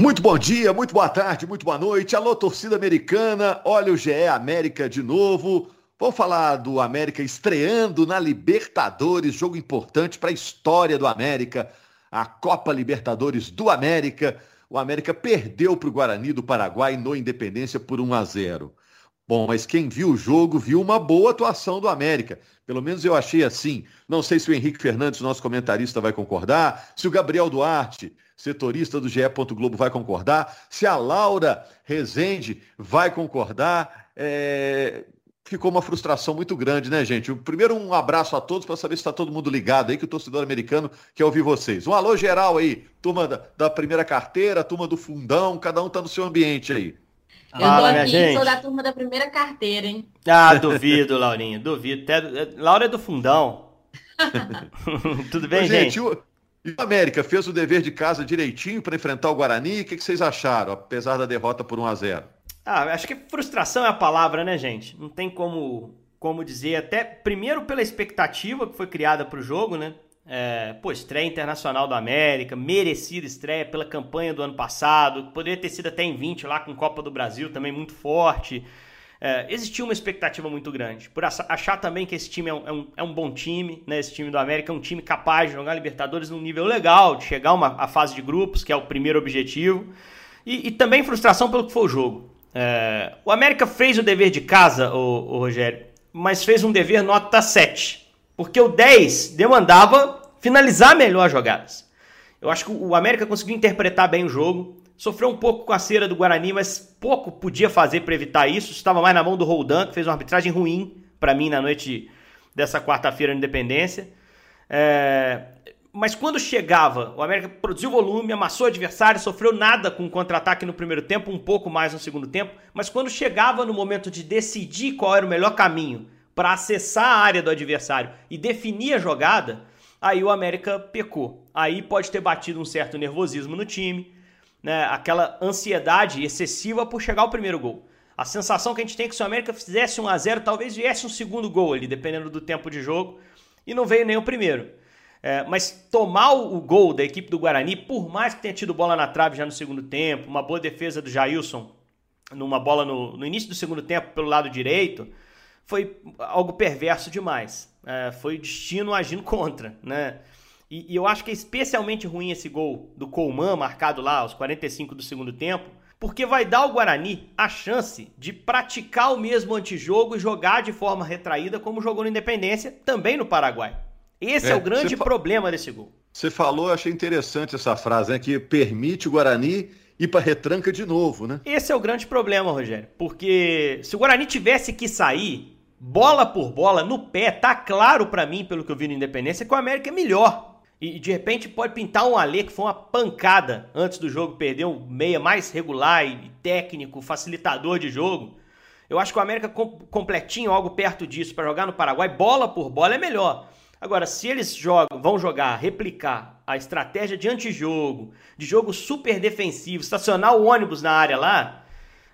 Muito bom dia, muito boa tarde, muito boa noite. Alô, torcida americana. Olha o GE América de novo. Vamos falar do América estreando na Libertadores, jogo importante para a história do América, a Copa Libertadores do América. O América perdeu para o Guarani do Paraguai no Independência por 1 a 0. Bom, mas quem viu o jogo viu uma boa atuação do América. Pelo menos eu achei assim. Não sei se o Henrique Fernandes, nosso comentarista, vai concordar, se o Gabriel Duarte, setorista do GE. Globo, vai concordar, se a Laura Rezende vai concordar. É... Ficou uma frustração muito grande, né, gente? Primeiro, um abraço a todos para saber se está todo mundo ligado aí, que o torcedor americano quer ouvir vocês. Um alô geral aí, turma da, da primeira carteira, turma do fundão, cada um está no seu ambiente aí. Eu Fala, tô aqui, gente. sou da turma da primeira carteira, hein? Ah, duvido, Laurinha, duvido. Laura é do fundão. Tudo bem, Ô, gente? gente? O, e o América fez o dever de casa direitinho para enfrentar o Guarani? O que, que, vocês acharam, apesar da derrota por 1 a 0 Ah, acho que frustração é a palavra, né, gente? Não tem como, como dizer. Até primeiro pela expectativa que foi criada para o jogo, né? É, pô, estreia internacional do América, merecida estreia pela campanha do ano passado, poderia ter sido até em 20 lá com Copa do Brasil, também muito forte. É, existia uma expectativa muito grande, por achar também que esse time é um, é um, é um, bom time, né? Esse time do América é um time capaz de jogar Libertadores num nível legal, de chegar uma, à fase de grupos, que é o primeiro objetivo, e, e também frustração pelo que foi o jogo. É, o América fez o dever de casa, o, o Rogério, mas fez um dever nota 7. Porque o 10 demandava finalizar melhor as jogadas. Eu acho que o América conseguiu interpretar bem o jogo. Sofreu um pouco com a cera do Guarani, mas pouco podia fazer para evitar isso. Estava mais na mão do Roldan, que fez uma arbitragem ruim para mim na noite dessa quarta-feira na Independência. É... Mas quando chegava, o América produziu volume, amassou o adversário, sofreu nada com o contra-ataque no primeiro tempo, um pouco mais no segundo tempo. Mas quando chegava no momento de decidir qual era o melhor caminho para acessar a área do adversário e definir a jogada, aí o América pecou. Aí pode ter batido um certo nervosismo no time, né? aquela ansiedade excessiva por chegar ao primeiro gol. A sensação que a gente tem é que se o América fizesse 1 a 0 talvez viesse um segundo gol ali, dependendo do tempo de jogo, e não veio nem o primeiro. É, mas tomar o gol da equipe do Guarani, por mais que tenha tido bola na trave já no segundo tempo, uma boa defesa do Jailson numa bola no, no início do segundo tempo pelo lado direito, foi algo perverso demais. É, foi o destino agindo contra, né? E, e, eu acho que é especialmente ruim esse gol do Colman, marcado lá aos 45 do segundo tempo, porque vai dar ao Guarani a chance de praticar o mesmo antijogo e jogar de forma retraída como jogou no Independência, também no Paraguai. Esse é, é o grande problema desse gol. Você falou, achei interessante essa frase, né? Que permite o Guarani ir para retranca de novo, né? Esse é o grande problema, Rogério. Porque se o Guarani tivesse que sair, bola por bola, no pé, tá claro para mim, pelo que eu vi no Independência, que o América é melhor. E de repente pode pintar um Alê que foi uma pancada antes do jogo, perdeu um meia mais regular e técnico, facilitador de jogo. Eu acho que o América completinho, algo perto disso, para jogar no Paraguai, bola por bola é melhor. Agora, se eles jogam, vão jogar, replicar a estratégia de antijogo, de jogo super defensivo, estacionar o ônibus na área lá,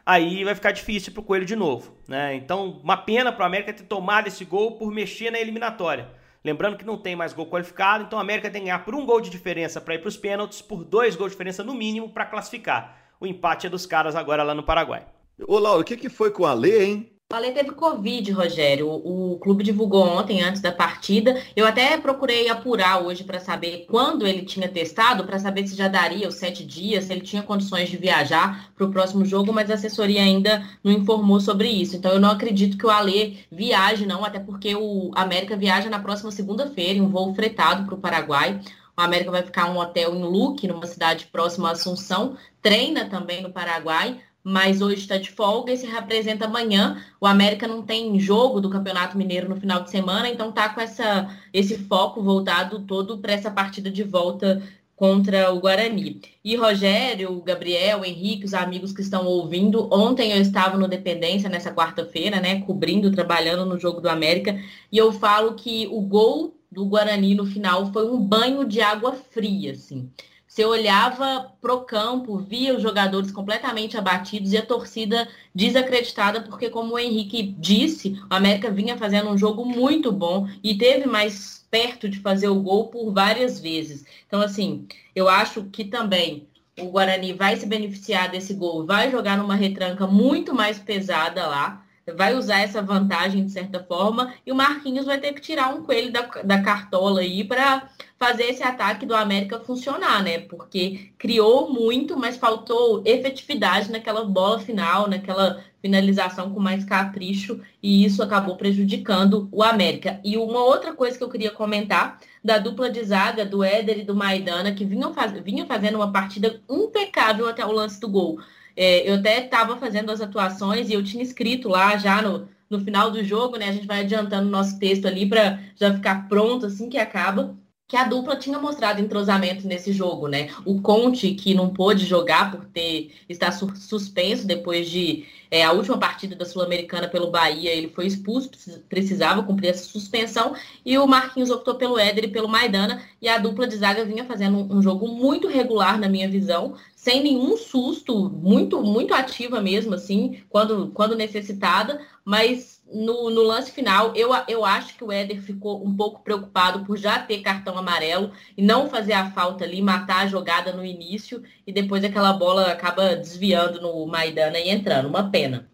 aí vai ficar difícil para o Coelho de novo. Né? Então, uma pena para o América ter tomado esse gol por mexer na eliminatória. Lembrando que não tem mais gol qualificado, então o América tem que ganhar por um gol de diferença para ir para os pênaltis, por dois gols de diferença no mínimo para classificar. O empate é dos caras agora lá no Paraguai. Ô, Laura, o que, que foi com o Alê, hein? O Ale teve Covid, Rogério. O, o, clube divulgou ontem, antes da partida. Eu até procurei apurar hoje para saber quando ele tinha testado, para saber se já daria os sete dias, se ele tinha condições de viajar para o próximo jogo, mas a assessoria ainda não informou sobre isso. Então eu não acredito que o Ale viaje, não, até porque o América viaja na próxima segunda-feira, em um voo fretado para o Paraguai. O América vai ficar um hotel em Luque, numa cidade próxima a Assunção, treina também no Paraguai, mas hoje está de folga e se representa amanhã. O América não tem jogo do Campeonato Mineiro no final de semana, então tá com essa, esse foco voltado todo para essa partida de volta contra o Guarani. E Rogério, Gabriel, Henrique, os amigos que estão ouvindo, ontem eu estava no Dependência nessa quarta-feira, né, cobrindo, trabalhando no jogo do América, e eu falo que o gol do Guarani no final foi um banho de água fria, assim. Você olhava pro campo, via os jogadores completamente abatidos e a torcida desacreditada, porque, como o Henrique disse, o América vinha fazendo um jogo muito bom e teve mais perto de fazer o gol por várias vezes. Então, assim, eu acho que também o Guarani vai se beneficiar desse gol, vai jogar numa retranca muito mais pesada lá, vai usar essa vantagem de certa forma, e o Marquinhos vai ter que tirar um coelho da, da cartola aí para fazer esse ataque do América funcionar, né? Porque criou muito, mas faltou efetividade naquela bola final, naquela finalização com mais capricho, e isso acabou prejudicando o América. E uma outra coisa que eu queria comentar da dupla de zaga do Éder e do Maidana, que vinham, faz, vinham fazendo uma partida impecável até o lance do gol. É, eu até estava fazendo as atuações e eu tinha escrito lá já no, no final do jogo, né? A gente vai adiantando o nosso texto ali para já ficar pronto assim que acaba que a dupla tinha mostrado entrosamento nesse jogo, né? O Conte, que não pôde jogar por ter estar suspenso depois de é, a última partida da Sul-Americana pelo Bahia, ele foi expulso, precisava cumprir essa suspensão, e o Marquinhos optou pelo Éder e pelo Maidana, e a dupla de zaga vinha fazendo um, um jogo muito regular na minha visão, sem nenhum susto, muito, muito ativa mesmo, assim, quando, quando necessitada, mas no, no, lance final, eu, eu acho que o Éder ficou um pouco preocupado por já ter cartão amarelo e não fazer a falta ali, matar a jogada no início e depois aquela bola acaba desviando no Maidana e entrando. Uma pena.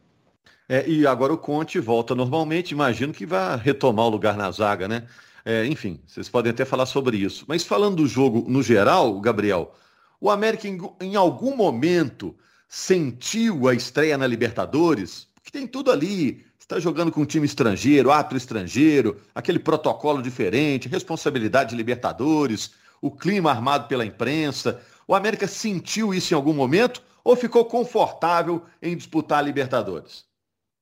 É, e agora o Conte volta normalmente, imagino que vai retomar o lugar na zaga, né? É, enfim, vocês podem até falar sobre isso. Mas falando do jogo no geral, Gabriel, o América em, em algum momento sentiu a estreia na Libertadores, que tem tudo ali está jogando com um time estrangeiro, ato estrangeiro, aquele protocolo diferente, responsabilidade de Libertadores, o clima armado pela imprensa. O América sentiu isso em algum momento ou ficou confortável em disputar a Libertadores?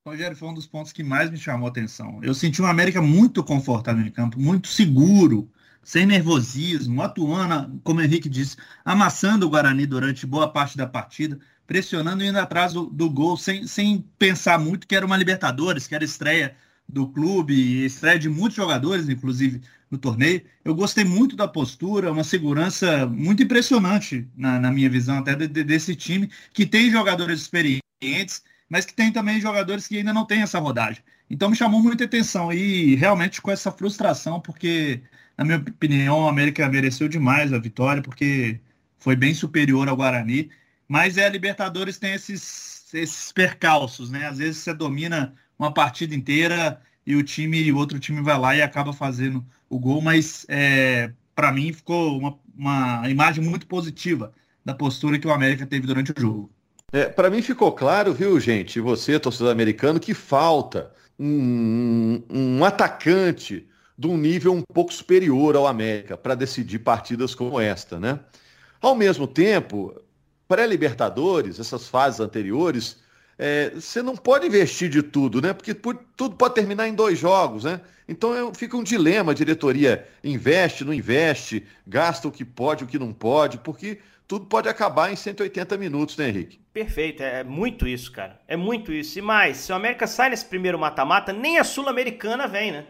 Rogério, foi um dos pontos que mais me chamou a atenção. Eu senti o América muito confortável em campo, muito seguro, sem nervosismo, atuando, como o Henrique disse, amassando o Guarani durante boa parte da partida pressionando e indo atrás do, do gol, sem, sem pensar muito que era uma Libertadores, que era estreia do clube, estreia de muitos jogadores, inclusive, no torneio. Eu gostei muito da postura, uma segurança muito impressionante, na, na minha visão, até de, de, desse time, que tem jogadores experientes, mas que tem também jogadores que ainda não têm essa rodagem. Então me chamou muita atenção e realmente com essa frustração, porque, na minha opinião, o América mereceu demais a vitória, porque foi bem superior ao Guarani mas é a Libertadores tem esses, esses percalços, né? Às vezes você domina uma partida inteira e o time, o outro time vai lá e acaba fazendo o gol, mas é, para mim ficou uma, uma imagem muito positiva da postura que o América teve durante o jogo. É, para mim ficou claro, viu, gente, você, torcedor americano, que falta um, um atacante de um nível um pouco superior ao América para decidir partidas como esta, né? Ao mesmo tempo, pré-Libertadores, essas fases anteriores, é, você não pode investir de tudo, né? Porque tudo pode terminar em dois jogos, né? Então é, fica um dilema, a diretoria investe, não investe, gasta o que pode, o que não pode, porque tudo pode acabar em 180 minutos, né, Henrique? Perfeito, é muito isso, cara. É muito isso. E mais, se o América sai nesse primeiro mata-mata, nem a Sul-Americana vem, né?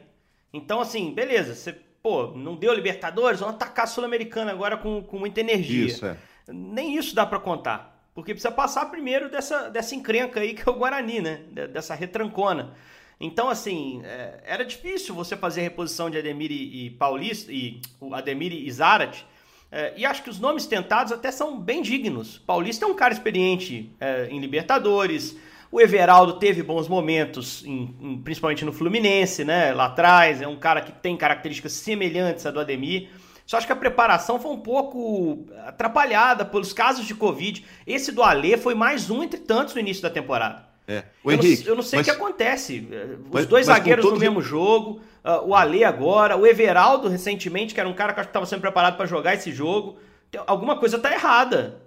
Então, assim, beleza, você, pô, não deu Libertadores, vamos atacar a Sul-Americana agora com, com muita energia. Isso, é nem isso dá para contar. Porque precisa passar primeiro dessa, dessa encrenca aí que é o Guarani, né? Dessa retrancona. Então, assim, é, era difícil você fazer a reposição de Ademir e, Paulista, e Ademir e Zarat. É, e acho que os nomes tentados até são bem dignos. Paulista é um cara experiente é, em Libertadores. O Everaldo teve bons momentos, em, em, principalmente no Fluminense, né? Lá atrás. É um cara que tem características semelhantes à do Ademir. Só acho que a preparação foi um pouco atrapalhada pelos casos de Covid. Esse do Alê foi mais um entre tantos no início da temporada. É. Eu, Henrique, não, eu não sei o que acontece. Os mas, dois mas zagueiros no mesmo jogo, uh, o Alê agora, o Everaldo recentemente, que era um cara que estava sendo preparado para jogar esse jogo. Alguma coisa está errada.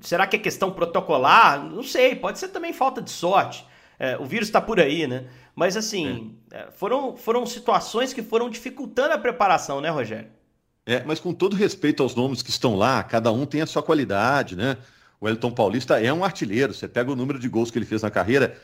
Será que é questão protocolar? Não sei, pode ser também falta de sorte. É, o vírus está por aí, né? Mas assim, é. é. foram, foram situações que foram dificultando a preparação, né, Rogério? É, mas com todo respeito aos nomes que estão lá, cada um tem a sua qualidade, né? O Elton Paulista é um artilheiro. Você pega o número de gols que ele fez na carreira,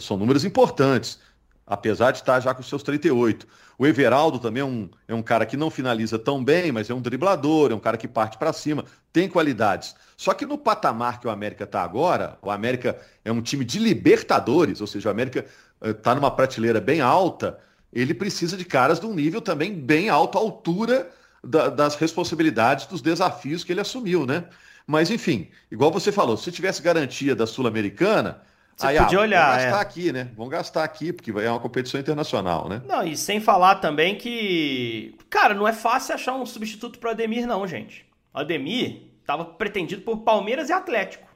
são números importantes, apesar de estar já com seus 38. O Everaldo também é um, é um cara que não finaliza tão bem, mas é um driblador, é um cara que parte para cima, tem qualidades. Só que no patamar que o América está agora, o América é um time de Libertadores, ou seja, o América está eh, numa prateleira bem alta, ele precisa de caras de um nível também bem alto, à altura da, das responsabilidades, dos desafios que ele assumiu, né? Mas, enfim, igual você falou, se tivesse garantia da Sul-Americana, você aí, podia ah, olhar. Vamos gastar é. aqui, né? Vamos gastar aqui, porque é uma competição internacional, né? Não, e sem falar também que. Cara, não é fácil achar um substituto para Ademir, não, gente. O Ademir estava pretendido por Palmeiras e Atlético.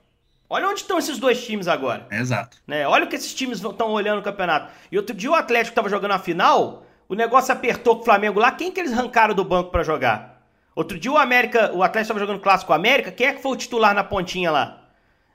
Olha onde estão esses dois times agora. Exato. Né? Olha o que esses times estão olhando no campeonato. E outro dia o Atlético estava jogando a final, o negócio apertou com o Flamengo lá. Quem que eles arrancaram do banco para jogar? Outro dia o América, o Atlético estava jogando clássico América. Quem é que foi o titular na pontinha lá?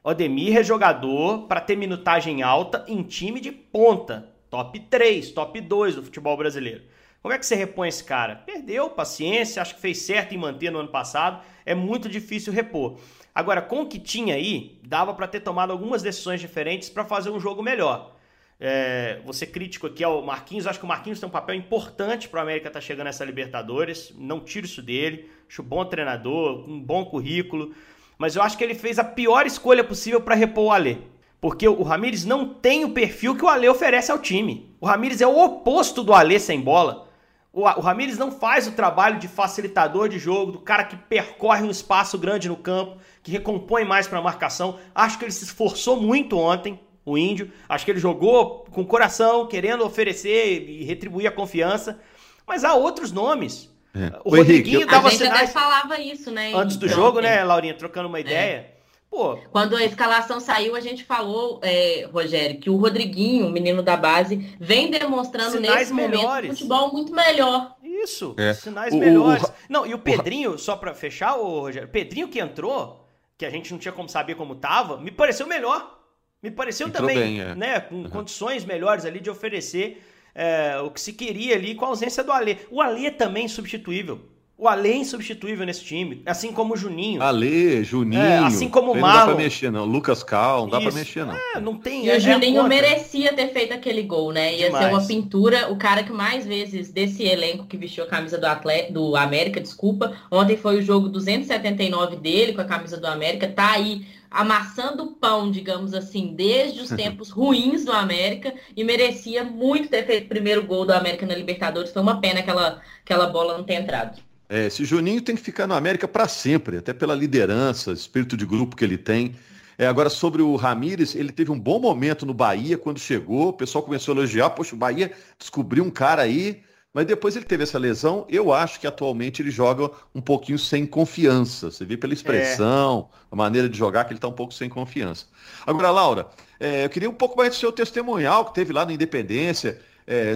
Odemir é jogador para ter minutagem alta em time de ponta. Top 3, top 2 do futebol brasileiro. Como é que você repõe esse cara? Perdeu, paciência, acho que fez certo em manter no ano passado. É muito difícil repor. Agora, com o que tinha aí, dava para ter tomado algumas decisões diferentes para fazer um jogo melhor. É, você crítico aqui ao Marquinhos, acho que o Marquinhos tem um papel importante para o América estar tá chegando nessa Libertadores. Não tiro isso dele. Acho bom treinador, um bom currículo mas eu acho que ele fez a pior escolha possível para repor o Alê. Porque o Ramires não tem o perfil que o Alê oferece ao time. O Ramires é o oposto do Alê sem bola. O, o Ramires não faz o trabalho de facilitador de jogo, do cara que percorre um espaço grande no campo, que recompõe mais para a marcação. Acho que ele se esforçou muito ontem, o Índio. Acho que ele jogou com coração, querendo oferecer e retribuir a confiança. Mas há outros nomes. É. O, o Rodriguinho Henrique, dava a gente sinais. Até falava isso, né? Antes do então, jogo, né, Laurinha? Trocando uma é. ideia. É. Pô. Quando a escalação saiu, a gente falou, é, Rogério, que o Rodriguinho, o menino da base, vem demonstrando sinais nesse melhores. momento futebol muito melhor. Isso, é. sinais o, melhores. O, não, e o Pedrinho, o... só para fechar, o Rogério, Pedrinho que entrou, que a gente não tinha como saber como tava, me pareceu melhor. Me pareceu Entrou também, bem, é. né, com uhum. condições melhores ali de oferecer é, o que se queria ali com a ausência do Alê. O Alê é também insubstituível. O Alê é insubstituível nesse time, assim como o Juninho. Alê, Juninho. É, assim como o Marlon. Não dá pra mexer, não. Lucas Cal, não dá Isso. pra mexer, não. É, não tem. E é, o Juninho merecia ter feito aquele gol, né? Ia Demais. ser uma pintura. O cara que mais vezes desse elenco que vestiu a camisa do, atleta, do América, desculpa. Ontem foi o jogo 279 dele com a camisa do América. Tá aí amassando pão, digamos assim, desde os tempos ruins do América e merecia muito ter feito o primeiro gol do América na Libertadores. Foi uma pena aquela, aquela bola não ter entrado. É, esse Juninho tem que ficar no América para sempre, até pela liderança, espírito de grupo que ele tem. É, agora, sobre o Ramires, ele teve um bom momento no Bahia quando chegou, o pessoal começou a elogiar, poxa, o Bahia descobriu um cara aí mas depois ele teve essa lesão. Eu acho que atualmente ele joga um pouquinho sem confiança. Você vê pela expressão, é. a maneira de jogar, que ele está um pouco sem confiança. Agora, Laura, é, eu queria um pouco mais do seu testemunhal que teve lá na Independência. É,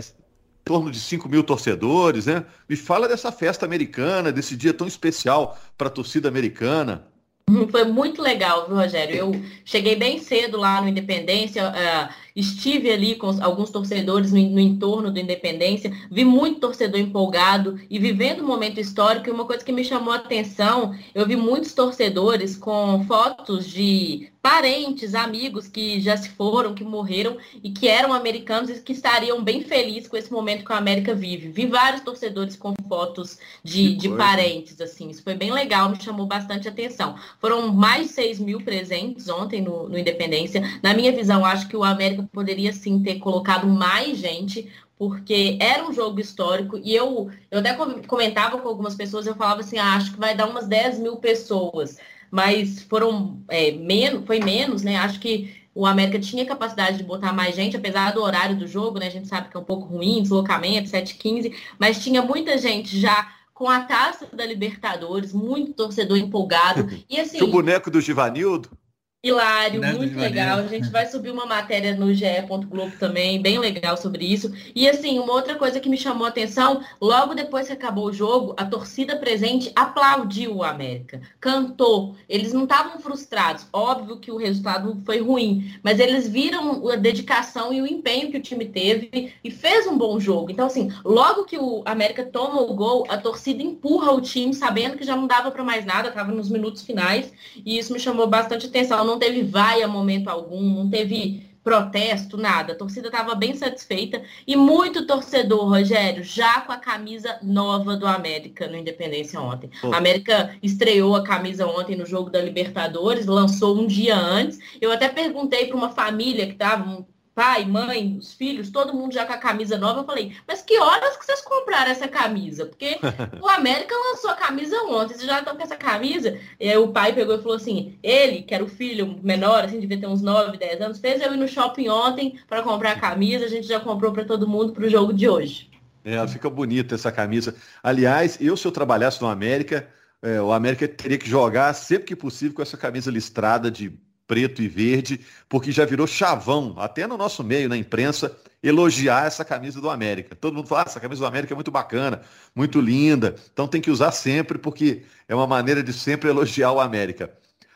torno de 5 mil torcedores, né? Me fala dessa festa americana, desse dia tão especial para a torcida americana. Foi muito legal, viu, Rogério? Eu cheguei bem cedo lá no Independência. Uh, estive ali com alguns torcedores no, no, entorno do Independência, vi muito torcedor empolgado e vivendo um momento histórico, e uma coisa que me chamou a atenção, eu vi muitos torcedores com fotos de parentes, amigos que já se foram, que morreram e que eram americanos e que estariam bem felizes com esse momento que a América vive. Vi vários torcedores com fotos de, de parentes, assim, isso foi bem legal, me chamou bastante atenção. Foram mais de 6 mil presentes ontem no, no Independência. Na minha visão, acho que o América poderia sim ter colocado mais gente, porque era um jogo histórico e eu, eu até comentava com algumas pessoas, eu falava assim, ah, acho que vai dar umas 10 mil pessoas, mas foram é, menos, foi menos, né? Acho que o América tinha capacidade de botar mais gente, apesar do horário do jogo, né? A gente sabe que é um pouco ruim, deslocamento, 7h15, mas tinha muita gente já com a taça da Libertadores, muito torcedor empolgado. E assim. o boneco do Givanildo? Hilário, né, muito legal. A gente vai subir uma matéria no GE. Globo também, bem legal sobre isso. E assim, uma outra coisa que me chamou a atenção, logo depois que acabou o jogo, a torcida presente aplaudiu o América, cantou. Eles não estavam frustrados. Óbvio que o resultado foi ruim, mas eles viram a dedicação e o empenho que o time teve e fez um bom jogo. Então, assim, logo que o América toma o gol, a torcida empurra o time, sabendo que já não dava para mais nada, estava nos minutos finais, e isso me chamou bastante atenção não teve vaia momento algum, não teve protesto, nada. A torcida estava bem satisfeita e muito torcedor, Rogério, já com a camisa nova do América no Independência ontem. A América estreou a camisa ontem no jogo da Libertadores, lançou um dia antes. Eu até perguntei para uma família que estava, pai, mãe, os filhos, todo mundo já com a camisa nova. Eu falei, mas que horas que vocês compraram essa camisa? Porque o América lançou a camisa ontem, vocês já estão com essa camisa? E aí o pai pegou e falou assim, ele, que era o filho menor, assim, devia ter uns 9, 10 anos, fez eu ir no shopping ontem para comprar a camisa, a gente já comprou para todo mundo para o jogo de hoje. É, fica bonita essa camisa. Aliás, eu se eu trabalhasse no América, é, o América teria que jogar sempre que possível com essa camisa listrada de preto e verde, porque já virou chavão, até no nosso meio, na imprensa, elogiar essa camisa do América. Todo mundo fala, ah, essa camisa do América é muito bacana, muito linda, então tem que usar sempre, porque é uma maneira de sempre elogiar o América.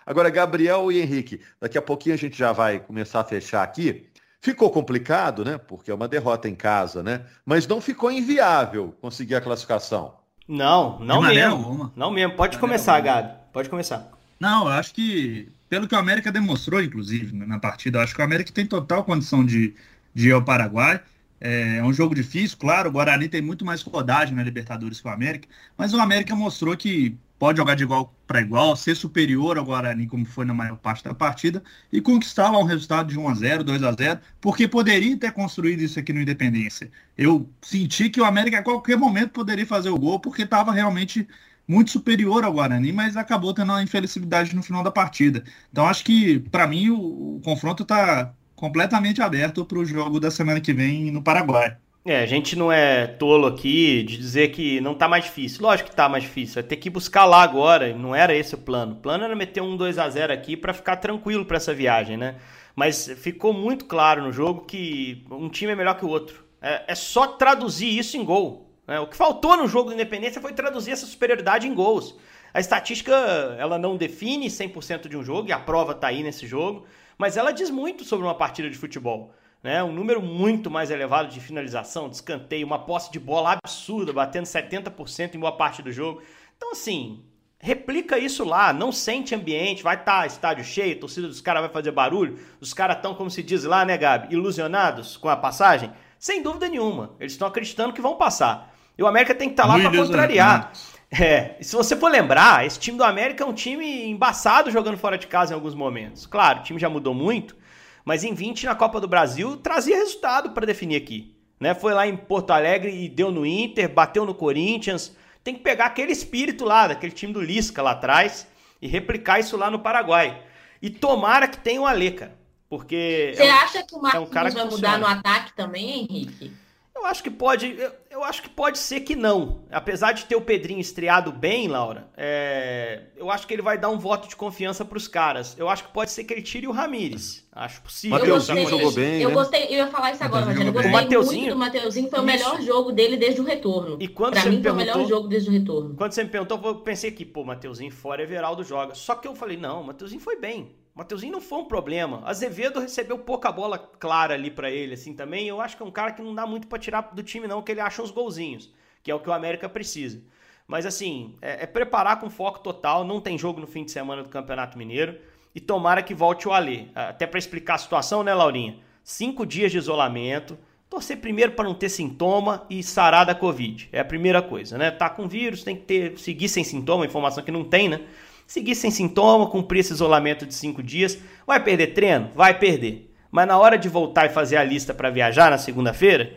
Agora, Gabriel e Henrique, daqui a pouquinho a gente já vai começar a fechar aqui. Ficou complicado, né? Porque é uma derrota em casa, né? Mas não ficou inviável conseguir a classificação. Não, não mesmo. Não mesmo. Pode começar, Gabi. Pode começar. Não, eu acho que pelo que o América demonstrou, inclusive, né, na partida. Acho que o América tem total condição de, de ir ao Paraguai. É, é um jogo difícil, claro. O Guarani tem muito mais rodagem na Libertadores que o América, mas o América mostrou que pode jogar de igual para igual, ser superior ao Guarani, como foi na maior parte da partida, e conquistar lá um resultado de 1 a 0 2 a 0 porque poderia ter construído isso aqui no Independência. Eu senti que o América a qualquer momento poderia fazer o gol, porque estava realmente muito superior ao Guarani, mas acabou tendo uma infelicidade no final da partida. Então acho que, para mim, o, o confronto está completamente aberto para o jogo da semana que vem no Paraguai. É, a gente não é tolo aqui de dizer que não tá mais difícil. Lógico que tá mais difícil. Vai ter que buscar lá agora. Não era esse o plano. O plano era meter um 2 a 0 aqui para ficar tranquilo para essa viagem, né? Mas ficou muito claro no jogo que um time é melhor que o outro. É, é só traduzir isso em gol. Né? O que faltou no jogo do Independência foi traduzir essa superioridade em gols. A estatística ela não define 100% de um jogo, e a prova está aí nesse jogo, mas ela diz muito sobre uma partida de futebol. Né? Um número muito mais elevado de finalização, de escanteio, uma posse de bola absurda, batendo 70% em boa parte do jogo. Então, assim, replica isso lá, não sente ambiente, vai estar tá estádio cheio, torcida dos caras vai fazer barulho, os caras estão, como se diz lá, né, Gabi, ilusionados com a passagem? Sem dúvida nenhuma, eles estão acreditando que vão passar. E o América tem que estar tá lá para contrariar. É, e se você for lembrar, esse time do América é um time embaçado jogando fora de casa em alguns momentos. Claro, o time já mudou muito, mas em 20 na Copa do Brasil trazia resultado para definir aqui. Né? Foi lá em Porto Alegre e deu no Inter, bateu no Corinthians. Tem que pegar aquele espírito lá, daquele time do Lisca lá atrás, e replicar isso lá no Paraguai. E tomara que tenha o Ale, cara. Porque. Você é um, acha que o Marquinhos é um vai funciona. mudar no ataque também, Henrique? Eu acho que pode. Eu, eu, acho que pode ser que não. Apesar de ter o Pedrinho estreado bem, Laura, é, eu acho que ele vai dar um voto de confiança para os caras. Eu acho que pode ser que ele tire o Ramires. Acho possível. O Mateuzinho jogou bem. Eu né? gostei, eu ia falar isso agora, Rogério. Eu gostei o Mateuzinho, muito do Mateuzinho. Foi o melhor jogo dele desde o retorno. E quando pra você mim me perguntou, foi o melhor jogo desde o retorno. Quando você me perguntou, eu pensei que, pô, Mateuzinho fora, Everaldo joga. Só que eu falei, não, Mateuzinho foi bem. Mateuzinho não foi um problema. Azevedo recebeu pouca bola clara ali para ele, assim, também. Eu acho que é um cara que não dá muito para tirar do time, não, que ele acha uns golzinhos, que é o que o América precisa. Mas, assim, é, é preparar com foco total. Não tem jogo no fim de semana do Campeonato Mineiro. E tomara que volte o Alê. Até para explicar a situação, né, Laurinha? Cinco dias de isolamento. Torcer primeiro para não ter sintoma e sarar da Covid. É a primeira coisa, né? Tá com vírus, tem que ter, seguir sem sintoma, informação que não tem, né? Seguir sem sintoma, cumprir esse isolamento de cinco dias. Vai perder treino? Vai perder. Mas na hora de voltar e fazer a lista para viajar na segunda-feira,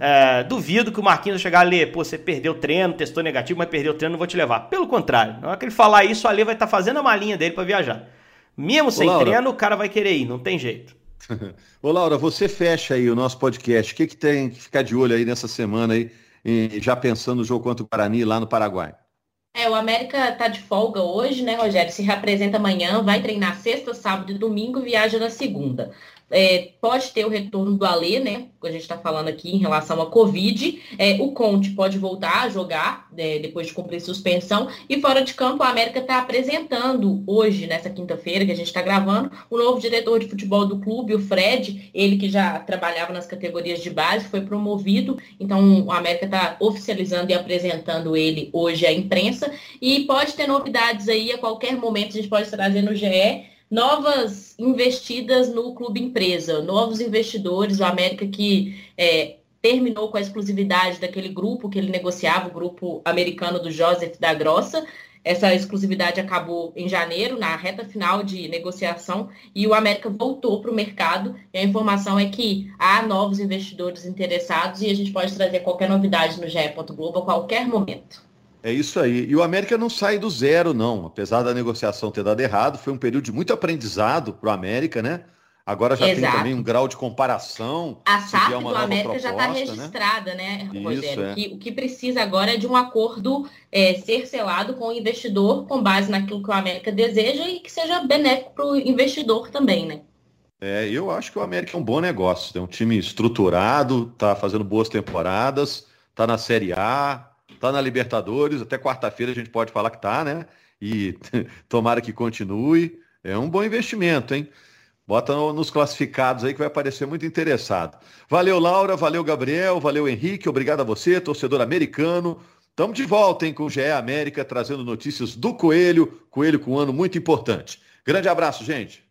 é, duvido que o Marquinhos chegar a ler, pô, você perdeu treino, testou negativo, mas perdeu treino, não vou te levar. Pelo contrário, na hora que ele falar isso, a Lê vai estar tá fazendo a malinha dele para viajar. Mesmo sem Ô, treino, o cara vai querer ir, não tem jeito. Ô Laura, você fecha aí o nosso podcast. O que, que tem que ficar de olho aí nessa semana aí, já pensando no jogo contra o Guarani lá no Paraguai? É, o América tá de folga hoje, né, Rogério? Se representa amanhã, vai treinar sexta, sábado e domingo, viaja na segunda. É, pode ter o retorno do Alê, né? A gente está falando aqui em relação à Covid. É, o Conte pode voltar a jogar é, depois de cumprir suspensão. E fora de campo, a América está apresentando hoje, nessa quinta-feira, que a gente está gravando, o novo diretor de futebol do clube, o Fred, ele que já trabalhava nas categorias de base, foi promovido. Então, o América está oficializando e apresentando ele hoje à imprensa. E pode ter novidades aí a qualquer momento, a gente pode trazer no GE novas investidas no clube empresa, novos investidores, o América que é, terminou com a exclusividade daquele grupo que ele negociava, o grupo americano do Joseph da Grossa, essa exclusividade acabou em janeiro, na reta final de negociação, e o América voltou para o mercado. E a informação é que há novos investidores interessados e a gente pode trazer qualquer novidade no GE. Globo a qualquer momento. É isso aí. E o América não sai do zero, não. Apesar da negociação ter dado errado, foi um período de muito aprendizado para o América, né? Agora já Exato. tem também um grau de comparação. A SAF do América proposta, já está registrada, né, né Rogério? É. Que, o que precisa agora é de um acordo é, ser selado com o investidor com base naquilo que o América deseja e que seja benéfico para o investidor também, né? É, eu acho que o América é um bom negócio. É um time estruturado, está fazendo boas temporadas, está na Série A, está na Libertadores. Até quarta-feira a gente pode falar que está, né? E tomara que continue. É um bom investimento, hein? Bota nos classificados aí que vai aparecer muito interessado. Valeu, Laura, valeu, Gabriel, valeu, Henrique, obrigado a você, torcedor americano. Estamos de volta, hein, com o GE América, trazendo notícias do Coelho, Coelho com um ano muito importante. Grande abraço, gente.